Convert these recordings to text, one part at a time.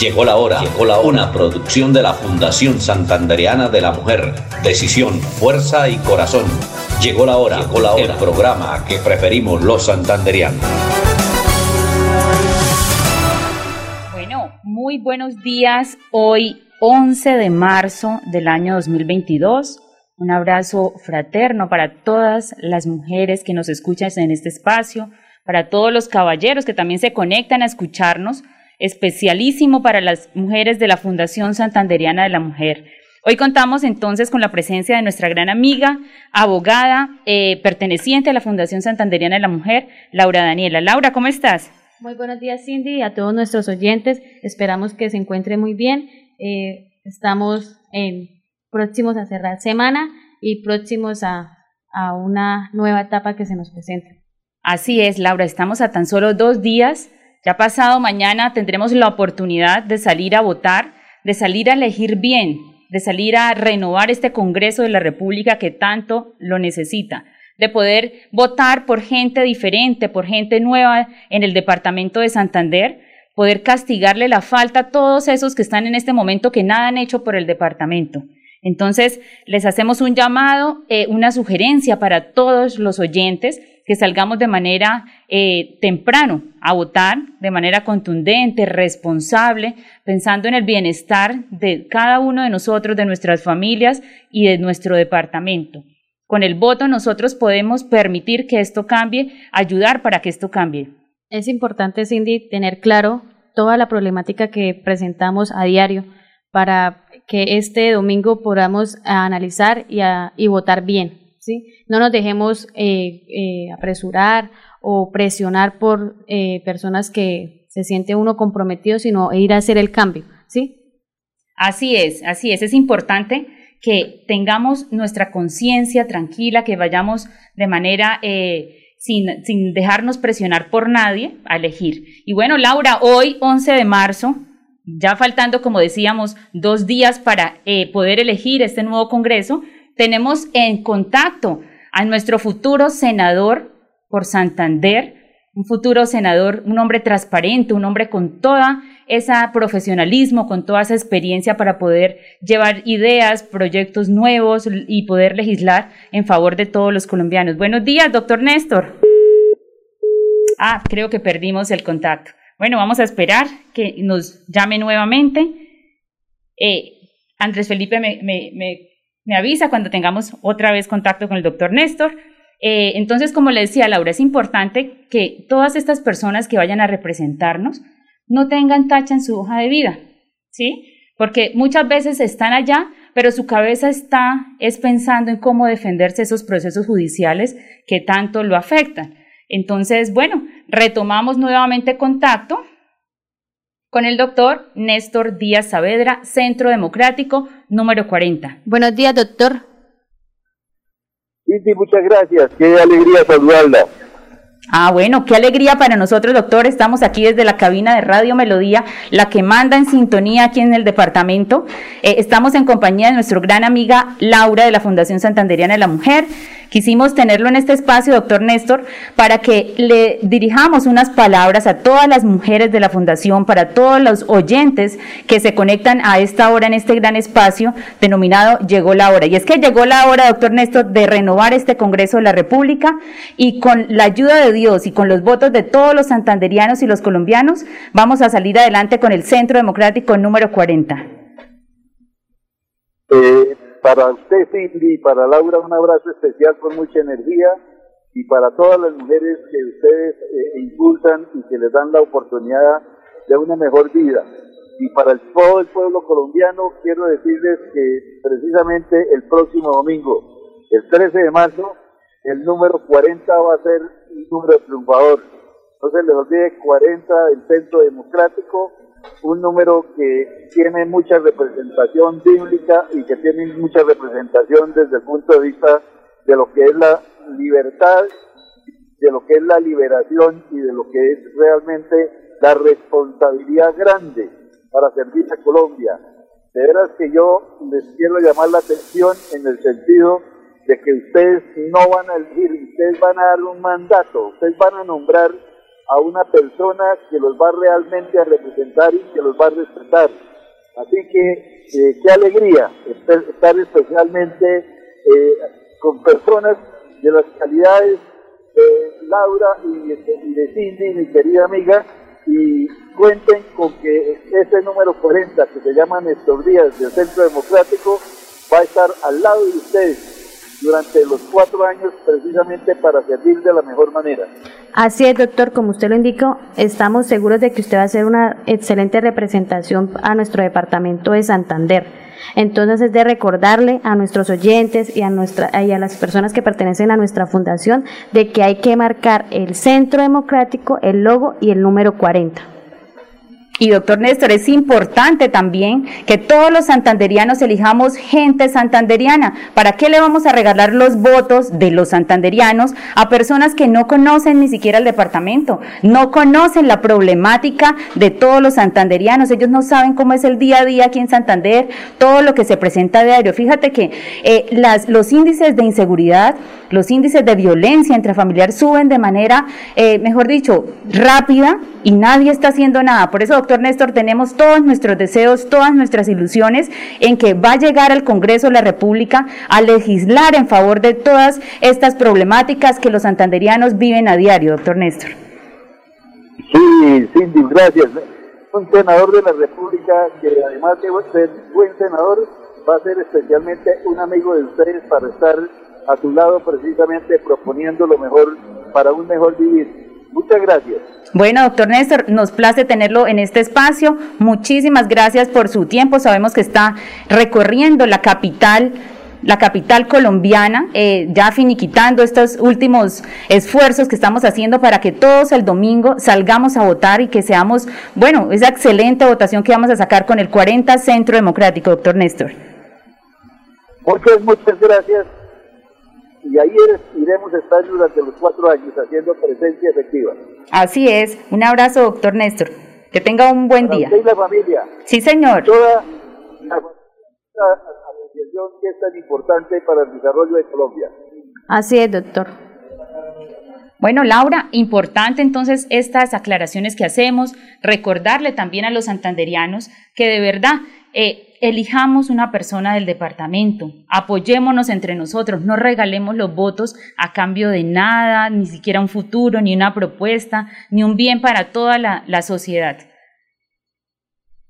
Llegó la hora, llegó la hora. Una producción de la Fundación Santandereana de la Mujer. Decisión, fuerza y corazón. Llegó la hora, llegó la hora. El programa que preferimos los santanderianos. Bueno, muy buenos días. Hoy, 11 de marzo del año 2022. Un abrazo fraterno para todas las mujeres que nos escuchan en este espacio, para todos los caballeros que también se conectan a escucharnos especialísimo para las mujeres de la Fundación Santanderiana de la Mujer. Hoy contamos entonces con la presencia de nuestra gran amiga, abogada, eh, perteneciente a la Fundación Santanderiana de la Mujer, Laura Daniela. Laura, ¿cómo estás? Muy buenos días, Cindy, y a todos nuestros oyentes. Esperamos que se encuentre muy bien. Eh, estamos en, próximos a cerrar semana y próximos a, a una nueva etapa que se nos presenta. Así es, Laura, estamos a tan solo dos días ya pasado mañana tendremos la oportunidad de salir a votar, de salir a elegir bien, de salir a renovar este Congreso de la República que tanto lo necesita, de poder votar por gente diferente, por gente nueva en el departamento de Santander, poder castigarle la falta a todos esos que están en este momento que nada han hecho por el departamento. Entonces, les hacemos un llamado, eh, una sugerencia para todos los oyentes que salgamos de manera eh, temprano a votar, de manera contundente, responsable, pensando en el bienestar de cada uno de nosotros, de nuestras familias y de nuestro departamento. Con el voto nosotros podemos permitir que esto cambie, ayudar para que esto cambie. Es importante, Cindy, tener claro toda la problemática que presentamos a diario para que este domingo podamos analizar y, y votar bien. No nos dejemos eh, eh, apresurar o presionar por eh, personas que se siente uno comprometido, sino ir a hacer el cambio, ¿sí? Así es, así es. Es importante que tengamos nuestra conciencia tranquila, que vayamos de manera sin, sin, dejarnos presionar por nadie a elegir. Y bueno, Laura, hoy 11 de marzo, ya faltando, como decíamos, dos días para poder elegir este nuevo Congreso, tenemos en contacto a nuestro futuro senador por Santander, un futuro senador, un hombre transparente, un hombre con toda esa profesionalismo, con toda esa experiencia para poder llevar ideas, proyectos nuevos y poder legislar en favor de todos los colombianos. Buenos días, doctor Néstor. Ah, creo que perdimos el contacto. Bueno, vamos a esperar que nos llame nuevamente. Eh, Andrés Felipe me, me me avisa cuando tengamos otra vez contacto con el doctor Néstor. Eh, entonces, como le decía Laura, es importante que todas estas personas que vayan a representarnos no tengan tacha en su hoja de vida, ¿sí? Porque muchas veces están allá, pero su cabeza está es pensando en cómo defenderse esos procesos judiciales que tanto lo afectan. Entonces, bueno, retomamos nuevamente contacto con el doctor Néstor Díaz Saavedra, Centro Democrático, número 40. Buenos días, doctor. Sí, sí, muchas gracias. Qué alegría saludarla. Ah, bueno, qué alegría para nosotros, doctor. Estamos aquí desde la cabina de Radio Melodía, la que manda en sintonía aquí en el departamento. Eh, estamos en compañía de nuestra gran amiga Laura de la Fundación Santanderiana de la Mujer. Quisimos tenerlo en este espacio, doctor Néstor, para que le dirijamos unas palabras a todas las mujeres de la Fundación, para todos los oyentes que se conectan a esta hora en este gran espacio denominado Llegó la hora. Y es que llegó la hora, doctor Néstor, de renovar este Congreso de la República y con la ayuda de Dios y con los votos de todos los santanderianos y los colombianos, vamos a salir adelante con el Centro Democrático número 40. Eh, para usted, Cindy, y para Laura, un abrazo especial con mucha energía y para todas las mujeres que ustedes eh, impulsan y que les dan la oportunidad de una mejor vida. Y para el, todo el pueblo colombiano, quiero decirles que precisamente el próximo domingo, el 13 de marzo, el número 40 va a ser un número triunfador. No se les olvide 40 del Centro Democrático un número que tiene mucha representación bíblica y que tiene mucha representación desde el punto de vista de lo que es la libertad, de lo que es la liberación y de lo que es realmente la responsabilidad grande para servir a Colombia. De veras que yo les quiero llamar la atención en el sentido de que ustedes no van a elegir, ustedes van a dar un mandato, ustedes van a nombrar a una persona que los va realmente a representar y que los va a respetar. Así que eh, qué alegría estar especialmente eh, con personas de las calidades de Laura y de Cindy, mi querida amiga, y cuenten con que ese número 40 que se llama Néstor Díaz del Centro Democrático va a estar al lado de ustedes durante los cuatro años precisamente para servir de la mejor manera. Así es, doctor, como usted lo indicó, estamos seguros de que usted va a hacer una excelente representación a nuestro departamento de Santander. Entonces es de recordarle a nuestros oyentes y a, nuestra, y a las personas que pertenecen a nuestra fundación de que hay que marcar el centro democrático, el logo y el número 40. Y doctor Néstor, es importante también que todos los santanderianos elijamos gente santanderiana. ¿Para qué le vamos a regalar los votos de los santanderianos a personas que no conocen ni siquiera el departamento? No conocen la problemática de todos los santanderianos. Ellos no saben cómo es el día a día aquí en Santander, todo lo que se presenta diario. Fíjate que eh, las, los índices de inseguridad, los índices de violencia intrafamiliar suben de manera, eh, mejor dicho, rápida y nadie está haciendo nada. Por eso, doctor Néstor, tenemos todos nuestros deseos, todas nuestras ilusiones en que va a llegar al Congreso de la República a legislar en favor de todas estas problemáticas que los santanderianos viven a diario, doctor Néstor. Sí, Cindy, gracias. Un senador de la República que además de ser buen senador, va a ser especialmente un amigo de ustedes para estar a su lado precisamente proponiendo lo mejor para un mejor vivir. Muchas gracias. Bueno, doctor Néstor, nos place tenerlo en este espacio. Muchísimas gracias por su tiempo. Sabemos que está recorriendo la capital la capital colombiana, eh, ya finiquitando estos últimos esfuerzos que estamos haciendo para que todos el domingo salgamos a votar y que seamos, bueno, esa excelente votación que vamos a sacar con el 40 Centro Democrático, doctor Néstor. Muchas, muchas gracias y ahí iremos a estar durante los cuatro años haciendo presencia efectiva. Así es. Un abrazo, doctor Néstor. Que tenga un buen día. y la familia. Sí, señor. Toda la asociación que es tan importante para el desarrollo de Colombia. Así es, doctor. Bueno, Laura, importante entonces estas aclaraciones que hacemos, recordarle también a los santanderianos que de verdad eh, elijamos una persona del departamento, apoyémonos entre nosotros, no regalemos los votos a cambio de nada, ni siquiera un futuro, ni una propuesta, ni un bien para toda la, la sociedad.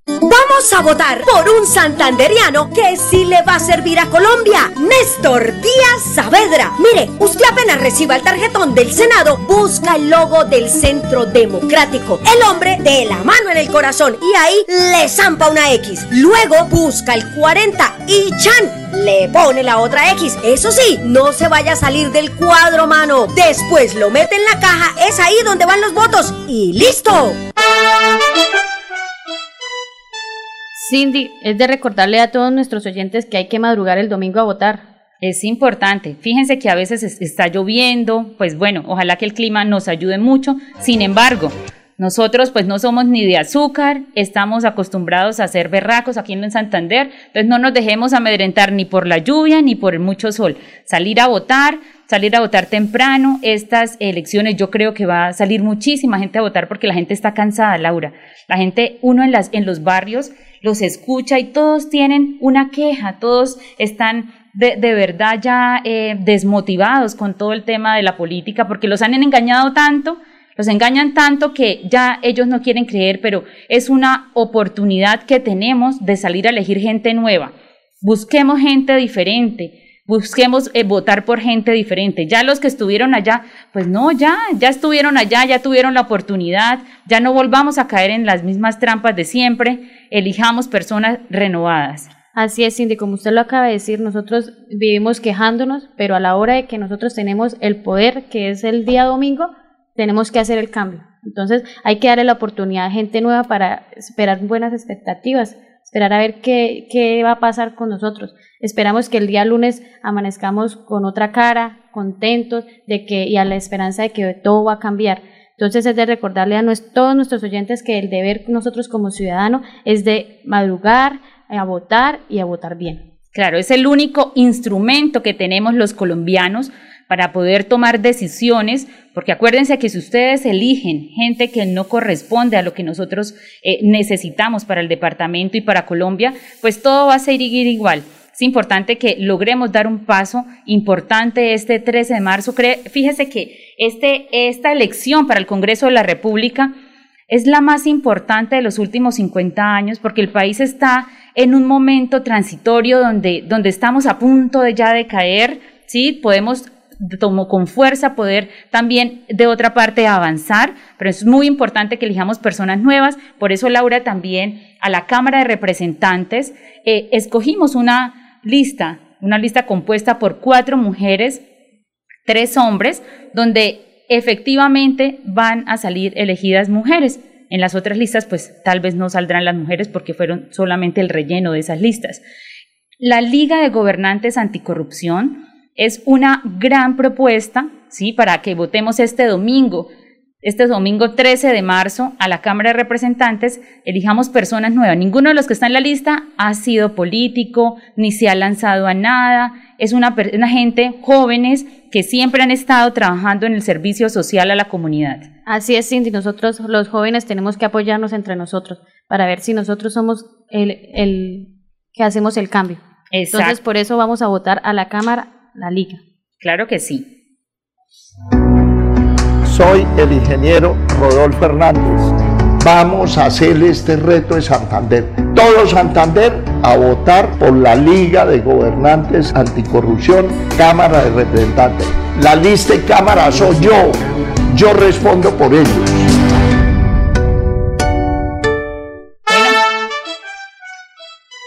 Vamos a votar por un santanderiano que sí le va a servir a Colombia, Néstor Díaz Saavedra. Mire, usted apenas reciba el tarjetón del Senado, busca el logo del Centro Democrático, el hombre de la mano en el corazón y ahí le zampa una X. Luego busca el 40 y Chan le pone la otra X. Eso sí, no se vaya a salir del cuadro, mano. Después lo mete en la caja, es ahí donde van los votos y listo. Cindy, es de recordarle a todos nuestros oyentes que hay que madrugar el domingo a votar. Es importante. Fíjense que a veces está lloviendo, pues bueno, ojalá que el clima nos ayude mucho. Sin embargo, nosotros pues no somos ni de azúcar, estamos acostumbrados a ser berracos aquí en Santander, entonces no nos dejemos amedrentar ni por la lluvia ni por el mucho sol. Salir a votar, salir a votar temprano. Estas elecciones yo creo que va a salir muchísima gente a votar porque la gente está cansada, Laura. La gente, uno en, las, en los barrios los escucha y todos tienen una queja, todos están de, verdad ya eh, desmotivados con todo el tema de la política porque los han engañado tanto, los engañan tanto que ya ellos no quieren creer, pero es una oportunidad que tenemos de salir a elegir gente nueva. Busquemos gente diferente, busquemos eh, votar por gente diferente. Ya los que estuvieron allá, pues no, ya, ya estuvieron allá, ya tuvieron la oportunidad, ya no volvamos a caer en las mismas trampas de siempre, elijamos personas renovadas. Así es, Cindy, como usted lo acaba de decir, nosotros vivimos quejándonos, pero a la hora de que nosotros tenemos el poder, que es el día domingo, tenemos que hacer el cambio. Entonces hay que darle la oportunidad a gente nueva para esperar buenas expectativas, esperar a ver qué, qué va a pasar con nosotros. Esperamos que el día lunes amanezcamos con otra cara, contentos de que y a la esperanza de que todo va a cambiar. Entonces es de recordarle a todos nuestros oyentes que el deber nosotros como ciudadanos es de madrugar, a votar y a votar bien. Claro, es el único instrumento que tenemos los colombianos para poder tomar decisiones, porque acuérdense que si ustedes eligen gente que no corresponde a lo que nosotros eh, necesitamos para el departamento y para Colombia, pues todo va a seguir igual. Es importante que logremos dar un paso importante este 13 de marzo. Fíjese que este, esta elección para el Congreso de la República es la más importante de los últimos 50 años porque el país está en un momento transitorio donde, donde estamos a punto de ya de caer, ¿sí? Podemos tomó con fuerza poder también de otra parte avanzar, pero es muy importante que elijamos personas nuevas, por eso Laura también a la Cámara de Representantes eh, escogimos una lista, una lista compuesta por cuatro mujeres, tres hombres, donde efectivamente van a salir elegidas mujeres. En las otras listas, pues tal vez no saldrán las mujeres porque fueron solamente el relleno de esas listas. La Liga de Gobernantes Anticorrupción es una gran propuesta, ¿sí? Para que votemos este domingo, este domingo 13 de marzo, a la Cámara de Representantes, elijamos personas nuevas. Ninguno de los que está en la lista ha sido político, ni se ha lanzado a nada. Es una, una gente jóvenes que siempre han estado trabajando en el servicio social a la comunidad. Así es, Cindy. Nosotros, los jóvenes, tenemos que apoyarnos entre nosotros para ver si nosotros somos el, el que hacemos el cambio. Entonces, por eso vamos a votar a la Cámara, la Liga. Claro que sí. Soy el ingeniero Rodolfo Hernández. Vamos a hacer este reto de Santander. Todo Santander a votar por la Liga de Gobernantes Anticorrupción, Cámara de Representantes. La lista de Cámara soy yo yo respondo por ellos.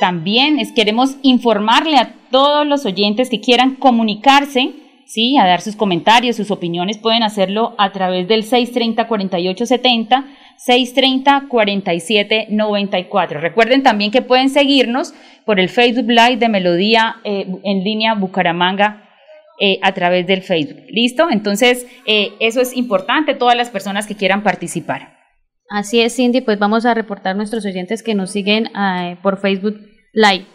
También es, queremos informarle a todos los oyentes que quieran comunicarse, ¿sí? a dar sus comentarios, sus opiniones, pueden hacerlo a través del 630-4870, 630-4794. Recuerden también que pueden seguirnos por el Facebook Live de Melodía eh, en línea Bucaramanga eh, a través del Facebook. ¿Listo? Entonces, eh, eso es importante, todas las personas que quieran participar. Así es, Cindy, pues vamos a reportar nuestros oyentes que nos siguen por Facebook Live.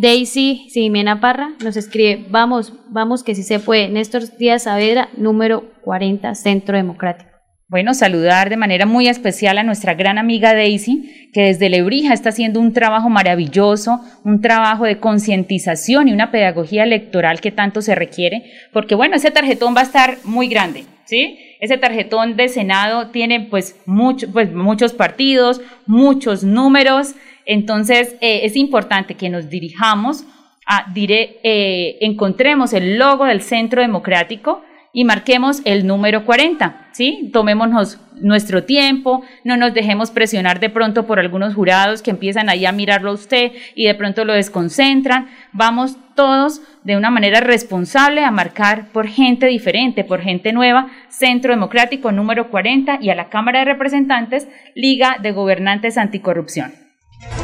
Daisy Simena Parra nos escribe, vamos, vamos que si se puede. Néstor Díaz Saavedra, número 40, Centro Democrático. Bueno, saludar de manera muy especial a nuestra gran amiga Daisy, que desde Lebrija está haciendo un trabajo maravilloso, un trabajo de concientización y una pedagogía electoral que tanto se requiere, porque bueno, ese tarjetón va a estar muy grande, ¿sí? Ese tarjetón de Senado tiene pues, mucho, pues muchos partidos, muchos números, entonces eh, es importante que nos dirijamos a, diré, eh, encontremos el logo del Centro Democrático, y marquemos el número 40, ¿sí? Tomémonos nuestro tiempo, no nos dejemos presionar de pronto por algunos jurados que empiezan ahí a mirarlo a usted y de pronto lo desconcentran. Vamos todos de una manera responsable a marcar por gente diferente, por gente nueva, Centro Democrático número 40 y a la Cámara de Representantes, Liga de Gobernantes Anticorrupción.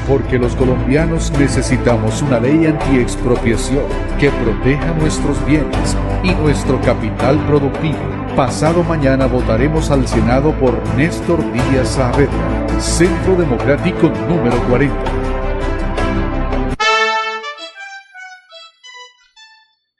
Porque los colombianos necesitamos una ley antiexpropiación que proteja nuestros bienes y nuestro capital productivo. Pasado mañana votaremos al Senado por Néstor Díaz Saavedra, Centro Democrático número 40.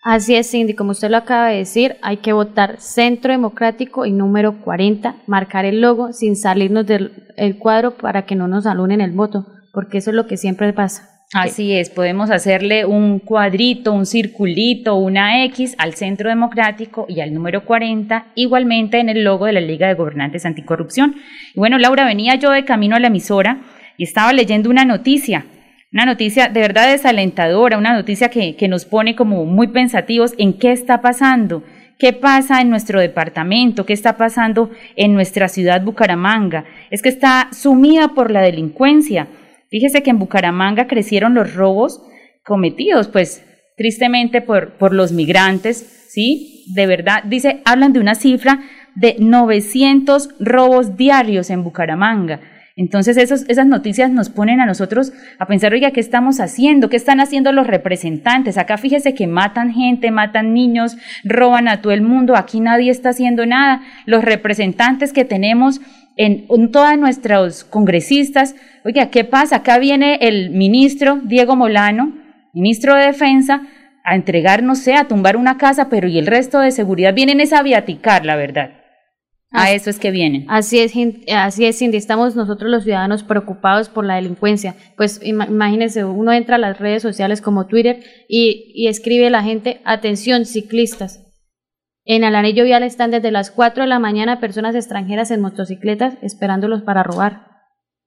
Así es, Cindy, como usted lo acaba de decir, hay que votar Centro Democrático y número 40, marcar el logo sin salirnos del cuadro para que no nos alunen el voto porque eso es lo que siempre pasa. Así es, podemos hacerle un cuadrito, un circulito, una X al Centro Democrático y al número 40, igualmente en el logo de la Liga de Gobernantes Anticorrupción. Y bueno, Laura, venía yo de camino a la emisora y estaba leyendo una noticia, una noticia de verdad desalentadora, una noticia que, que nos pone como muy pensativos en qué está pasando. ¿Qué pasa en nuestro departamento? ¿Qué está pasando en nuestra ciudad Bucaramanga? Es que está sumida por la delincuencia. Fíjese que en Bucaramanga crecieron los robos cometidos, pues tristemente por, por los migrantes, ¿sí? De verdad, dice, hablan de una cifra de 900 robos diarios en Bucaramanga. Entonces esos, esas noticias nos ponen a nosotros a pensar, oiga, ¿qué estamos haciendo? ¿Qué están haciendo los representantes? Acá fíjese que matan gente, matan niños, roban a todo el mundo, aquí nadie está haciendo nada. Los representantes que tenemos en, en todas nuestros congresistas, oiga, ¿qué pasa? Acá viene el ministro Diego Molano, ministro de Defensa, a entregar, no sé, a tumbar una casa, pero y el resto de seguridad vienen es a viaticar, la verdad. A eso es que vienen. Así es, así es, Cindy. Estamos nosotros los ciudadanos preocupados por la delincuencia. Pues imagínense, uno entra a las redes sociales como Twitter y, y escribe la gente, atención, ciclistas. En el anillo vial están desde las 4 de la mañana personas extranjeras en motocicletas esperándolos para robar.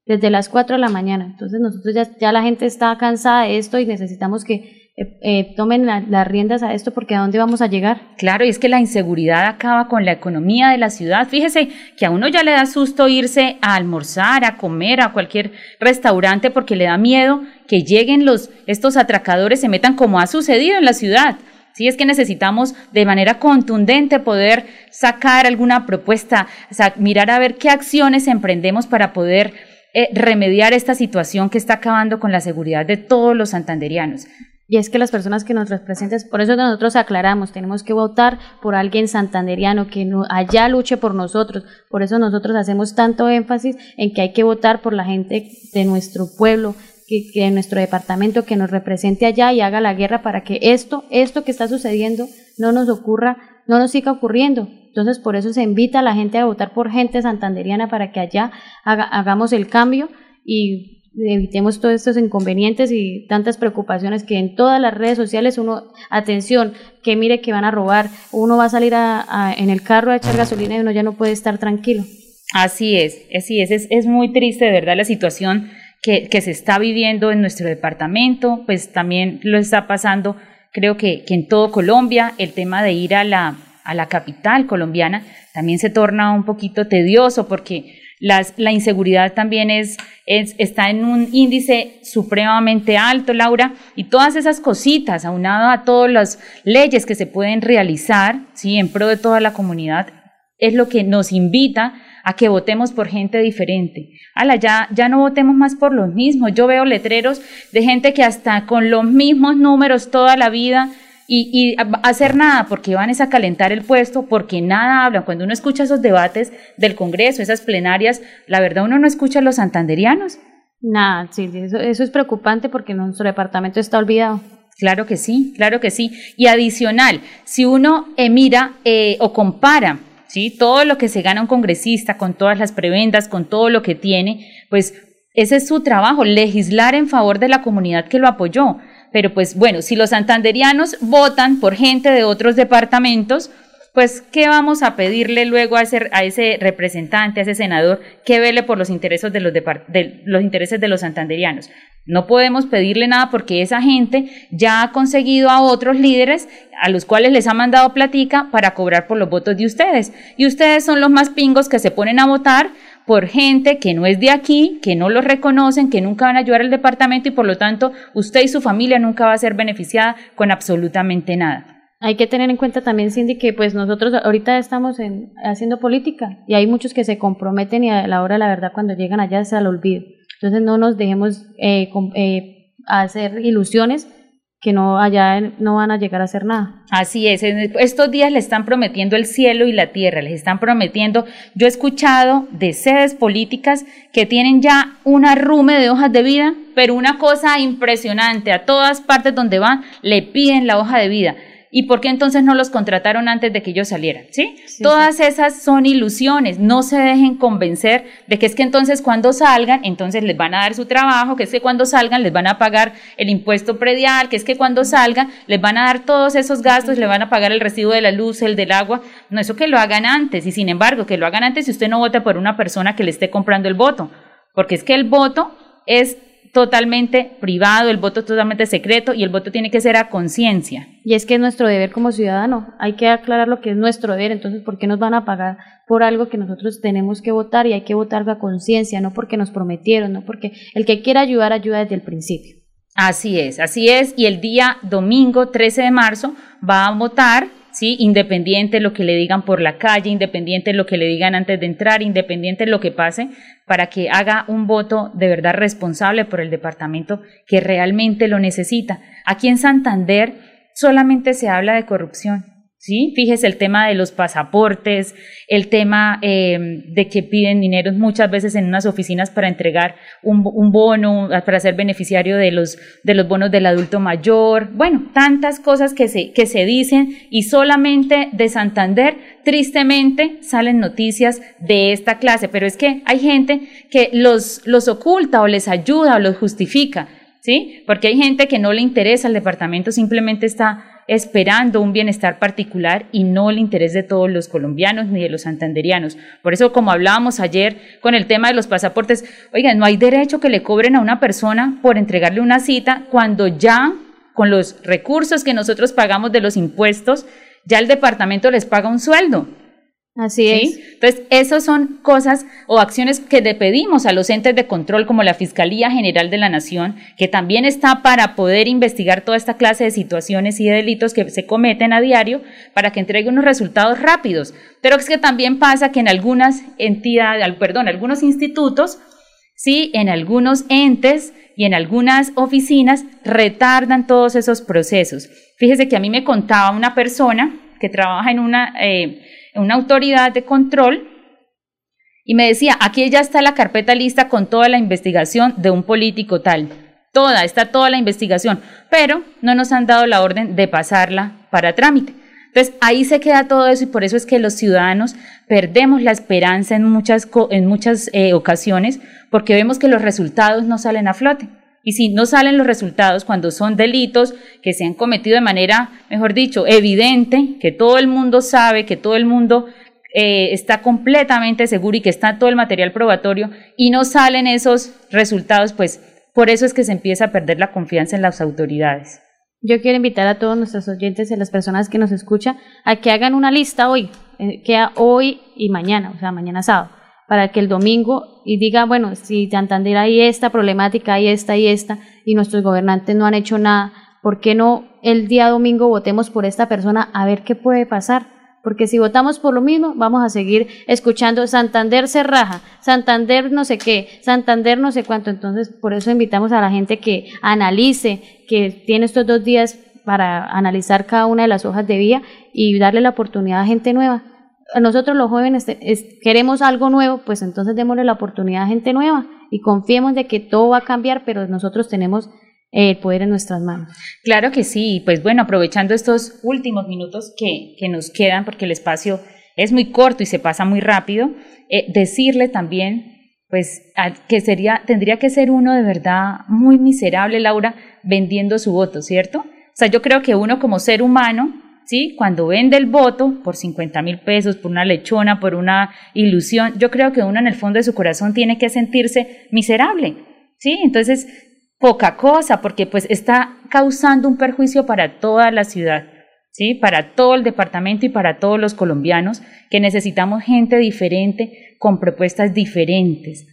Desde las 4 de la mañana. Entonces nosotros ya, ya la gente está cansada de esto y necesitamos que eh, eh, tomen las riendas a esto porque a dónde vamos a llegar. Claro, y es que la inseguridad acaba con la economía de la ciudad. Fíjese que a uno ya le da susto irse a almorzar, a comer, a cualquier restaurante porque le da miedo que lleguen los estos atracadores, se metan como ha sucedido en la ciudad. Sí, es que necesitamos de manera contundente poder sacar alguna propuesta, mirar a ver qué acciones emprendemos para poder eh, remediar esta situación que está acabando con la seguridad de todos los santanderianos. Y es que las personas que nos representen, por eso nosotros aclaramos, tenemos que votar por alguien santanderiano que allá luche por nosotros. Por eso nosotros hacemos tanto énfasis en que hay que votar por la gente de nuestro pueblo, que, que en nuestro departamento, que nos represente allá y haga la guerra para que esto, esto que está sucediendo no nos ocurra, no nos siga ocurriendo. Entonces, por eso se invita a la gente a votar por gente santanderiana para que allá hagamos el cambio y evitemos todos estos inconvenientes y tantas preocupaciones que en todas las redes sociales uno, atención, que mire que van a robar, uno va a salir a, en el carro a echar gasolina y uno ya no puede estar tranquilo. Así es, así es, es, es muy triste de verdad la situación que, que, se está viviendo en nuestro departamento, pues también lo está pasando, creo que, que en todo Colombia, el tema de ir a la, a la capital colombiana también se torna un poquito tedioso porque la inseguridad también es, está en un índice supremamente alto, Laura, y todas esas cositas, aunado a todas las leyes que se pueden realizar ¿sí? en pro de toda la comunidad, es lo que nos invita a que votemos por gente diferente. Ala, ya, ya no votemos más por los mismos. Yo veo letreros de gente que hasta con los mismos números toda la vida y, hacer nada porque van a calentar el puesto, porque nada hablan. Cuando uno escucha esos debates del Congreso, esas plenarias, la verdad uno no escucha a los santanderianos. Nada, sí, eso, es preocupante porque nuestro departamento está olvidado. Claro que sí, claro que sí. Y adicional, si uno eh, mira eh, o compara ¿sí? todo lo que se gana un congresista con todas las prebendas, con todo lo que tiene, pues ese es su trabajo, legislar en favor de la comunidad que lo apoyó. Pero pues bueno, si los santanderianos votan por gente de otros departamentos, pues ¿qué vamos a pedirle luego a ese, a ese representante, a ese senador, que vele por los intereses de los, los intereses de los santanderianos? No podemos pedirle nada porque esa gente ya ha conseguido a otros líderes a los cuales les ha mandado platica para cobrar por los votos de ustedes. Y ustedes son los más pingos que se ponen a votar por gente que no es de aquí, que no lo reconocen, que nunca van a ayudar al departamento y por lo tanto usted y su familia nunca va a ser beneficiada con absolutamente nada. Hay que tener en cuenta también, Cindy, que pues nosotros ahorita estamos haciendo política y hay muchos que se comprometen y a la hora la verdad cuando llegan allá se al olvido. Entonces no nos dejemos eh, eh, hacer ilusiones que no allá no van a llegar a hacer nada. Así es, estos días le están prometiendo el cielo y la tierra, les están prometiendo, yo he escuchado de sedes políticas que tienen ya un arrume de hojas de vida, pero una cosa impresionante, a todas partes donde van le piden la hoja de vida. ¿Y por qué entonces no los contrataron antes de que ellos salieran? ¿Sí? Todas esas son ilusiones. No se dejen convencer de que es que entonces cuando salgan, entonces les van a dar su trabajo, que es que cuando salgan les van a pagar el impuesto predial, que es que cuando salgan les van a dar todos esos gastos, les van a pagar el recibo de la luz, el del agua. No, eso que lo hagan antes. Y sin embargo, que lo hagan antes si usted no vota por una persona que le esté comprando el voto. Porque es que el voto es totalmente privado, el voto totalmente secreto y el voto tiene que ser a conciencia. Y es que es nuestro deber como ciudadano, hay que aclarar lo que es nuestro deber, entonces ¿por qué nos van a pagar por algo que nosotros tenemos que votar y hay que votar a conciencia, no porque nos prometieron, no porque el que quiera ayudar ayuda desde el principio. Así es, así es, y el día domingo 13 de marzo va a votar ¿sí? Independiente de lo que le digan por la calle, independiente de lo que le digan antes de entrar, independiente de lo que pase, para que haga un voto de verdad responsable por el departamento que realmente lo necesita. Aquí en Santander solamente se habla de corrupción. ¿Sí? Fíjese el tema de los pasaportes, el tema eh, de que piden dinero muchas veces en unas oficinas para entregar un, bono, para ser beneficiario de los, de los bonos del adulto mayor, bueno, tantas cosas que se, que se dicen y solamente de Santander, tristemente, salen noticias de esta clase, pero es que hay gente que los, los oculta o les ayuda o los justifica. ¿Sí? Porque hay gente que no le interesa el departamento, simplemente está esperando un bienestar particular y no el interés de todos los colombianos ni de los santanderianos. Por eso, como hablábamos ayer con el tema de los pasaportes, oigan, no hay derecho que le cobren a una persona por entregarle una cita cuando ya con los recursos que nosotros pagamos de los impuestos, ya el departamento les paga un sueldo. Así es. Entonces, esas son cosas o acciones que le pedimos a los entes de control como la Fiscalía General de la Nación, que también está para poder investigar toda esta clase de situaciones y de delitos que se cometen a diario para que entregue unos resultados rápidos. Pero es que también pasa que en algunas entidades, perdón, algunos institutos, sí, en algunos entes y en algunas oficinas retardan todos esos procesos. Fíjese que a mí me contaba una persona que trabaja en una... Eh, una autoridad de control y me decía, aquí ya está la carpeta lista con toda la investigación de un político tal. Toda, está toda la investigación, pero no nos han dado la orden de pasarla para trámite. Entonces ahí se queda todo eso y por eso es que los ciudadanos perdemos la esperanza en muchas, en muchas eh, ocasiones porque vemos que los resultados no salen a flote. Y si no salen los resultados cuando son delitos que se han cometido de manera, mejor dicho, evidente, que todo el mundo sabe, que todo el mundo eh, está completamente seguro y que está todo el material probatorio y no salen esos resultados, pues por eso es que se empieza a perder la confianza en las autoridades. Yo quiero invitar a todos nuestros oyentes y a las personas que nos escuchan a que hagan una lista hoy, eh, que hoy y mañana, o sea, mañana sábado para que el domingo y diga, bueno, si Santander hay esta problemática, hay esta y esta, y nuestros gobernantes no han hecho nada, ¿por qué no el día domingo votemos por esta persona a ver qué puede pasar? Porque si votamos por lo mismo, vamos a seguir escuchando Santander se raja, Santander no sé qué, Santander no sé cuánto. Entonces, por eso invitamos a la gente que analice, que tiene estos dos días para analizar cada una de las hojas de vía y darle la oportunidad a gente nueva nosotros los jóvenes queremos algo nuevo, pues entonces démosle la oportunidad a gente nueva y confiemos de que todo va a cambiar, pero nosotros tenemos el poder en nuestras manos. Claro que sí, pues bueno, aprovechando estos últimos minutos que, que nos quedan, porque el espacio es muy corto y se pasa muy rápido, eh, decirle también pues que sería, tendría que ser uno de verdad muy miserable, Laura, vendiendo su voto, ¿cierto? O sea, yo creo que uno como ser humano ¿sí? Cuando vende el voto por 50 mil pesos, por una lechona, por una ilusión, yo creo que uno en el fondo de su corazón tiene que sentirse miserable, ¿sí? Entonces, poca cosa, porque pues está causando un perjuicio para toda la ciudad, ¿sí? Para todo el departamento y para todos los colombianos, que necesitamos gente diferente, con propuestas diferentes.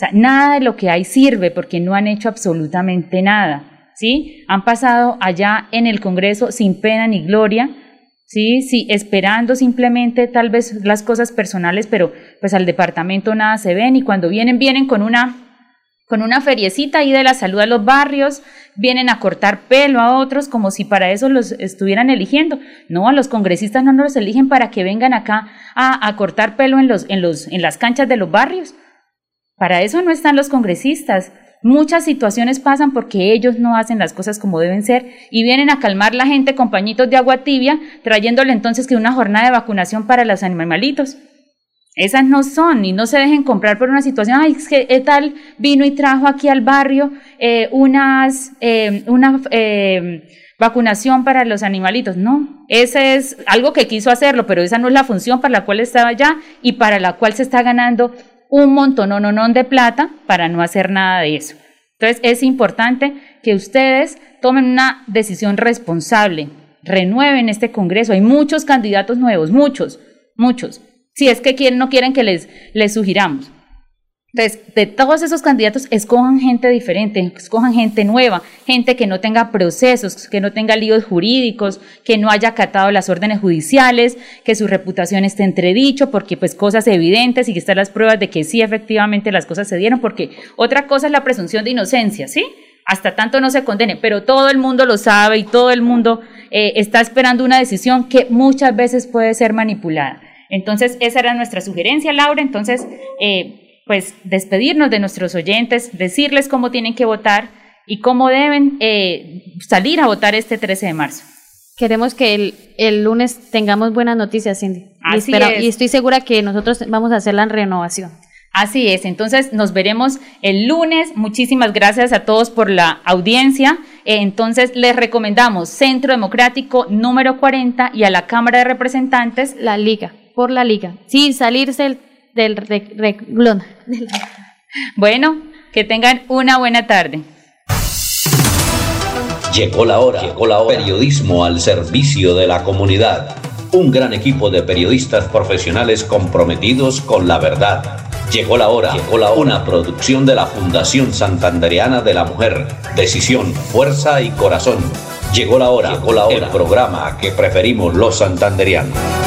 O nada de lo que hay sirve porque no han hecho absolutamente nada. ¿Sí? Han pasado allá en el Congreso sin pena ni gloria, ¿sí? Sí, esperando simplemente tal vez las cosas personales, pero pues al departamento nada se ven y cuando vienen, vienen con una con una feriecita ahí de la salud a los barrios, vienen a cortar pelo a otros como si para eso los estuvieran eligiendo. No, a los congresistas no nos eligen para que vengan acá a, a cortar pelo en, los, en, los, en las canchas de los barrios. Para eso no están los congresistas. Muchas situaciones pasan porque ellos no hacen las cosas como deben ser y vienen a calmar la gente con pañitos de agua tibia, trayéndole entonces que una jornada de vacunación para los animalitos. Esas no son y no se dejen comprar por una situación, ay, es que tal vino y trajo aquí al barrio eh, unas, eh, una eh, vacunación para los animalitos. No, ese es algo que quiso hacerlo, pero esa no es la función para la cual estaba allá y para la cual se está ganando un montón no, de plata para no hacer nada de eso. Entonces es importante que ustedes tomen una decisión responsable, renueven este Congreso. Hay muchos candidatos nuevos, muchos, muchos. Si es que quieren, no quieren que les, les sugiramos. Entonces, de todos esos candidatos, escojan gente diferente, escojan gente nueva, gente que no tenga procesos, que no tenga líos jurídicos, que no haya acatado las órdenes judiciales, que su reputación esté entredicho, porque pues cosas evidentes y que están las pruebas de que sí efectivamente las cosas se dieron, porque otra cosa es la presunción de inocencia, ¿sí? Hasta tanto no se condene, pero todo el mundo lo sabe y todo el mundo eh, está esperando una decisión que muchas veces puede ser manipulada. Entonces, esa era nuestra sugerencia, Laura. Entonces, eh, pues despedirnos de nuestros oyentes, decirles cómo tienen que votar y cómo deben eh, salir a votar este 13 de marzo. Queremos que el, lunes tengamos buenas noticias, Cindy. Así y, es. y estoy segura que nosotros vamos a hacer la renovación. Así es, entonces nos veremos el lunes. Muchísimas gracias a todos por la audiencia. Eh, entonces les recomendamos Centro Democrático número 40 y a la Cámara de Representantes. La Liga, por la Liga, sin salirse el del renglón. Bueno, que tengan una buena tarde. Llegó la hora, llegó la hora. Periodismo al servicio de la comunidad. Un gran equipo de periodistas profesionales comprometidos con la verdad. Llegó la hora, llegó la hora. Una producción de la Fundación Santandereana de la Mujer. Decisión, fuerza y corazón. Llegó la hora, llegó la hora. El programa que preferimos los santanderianos.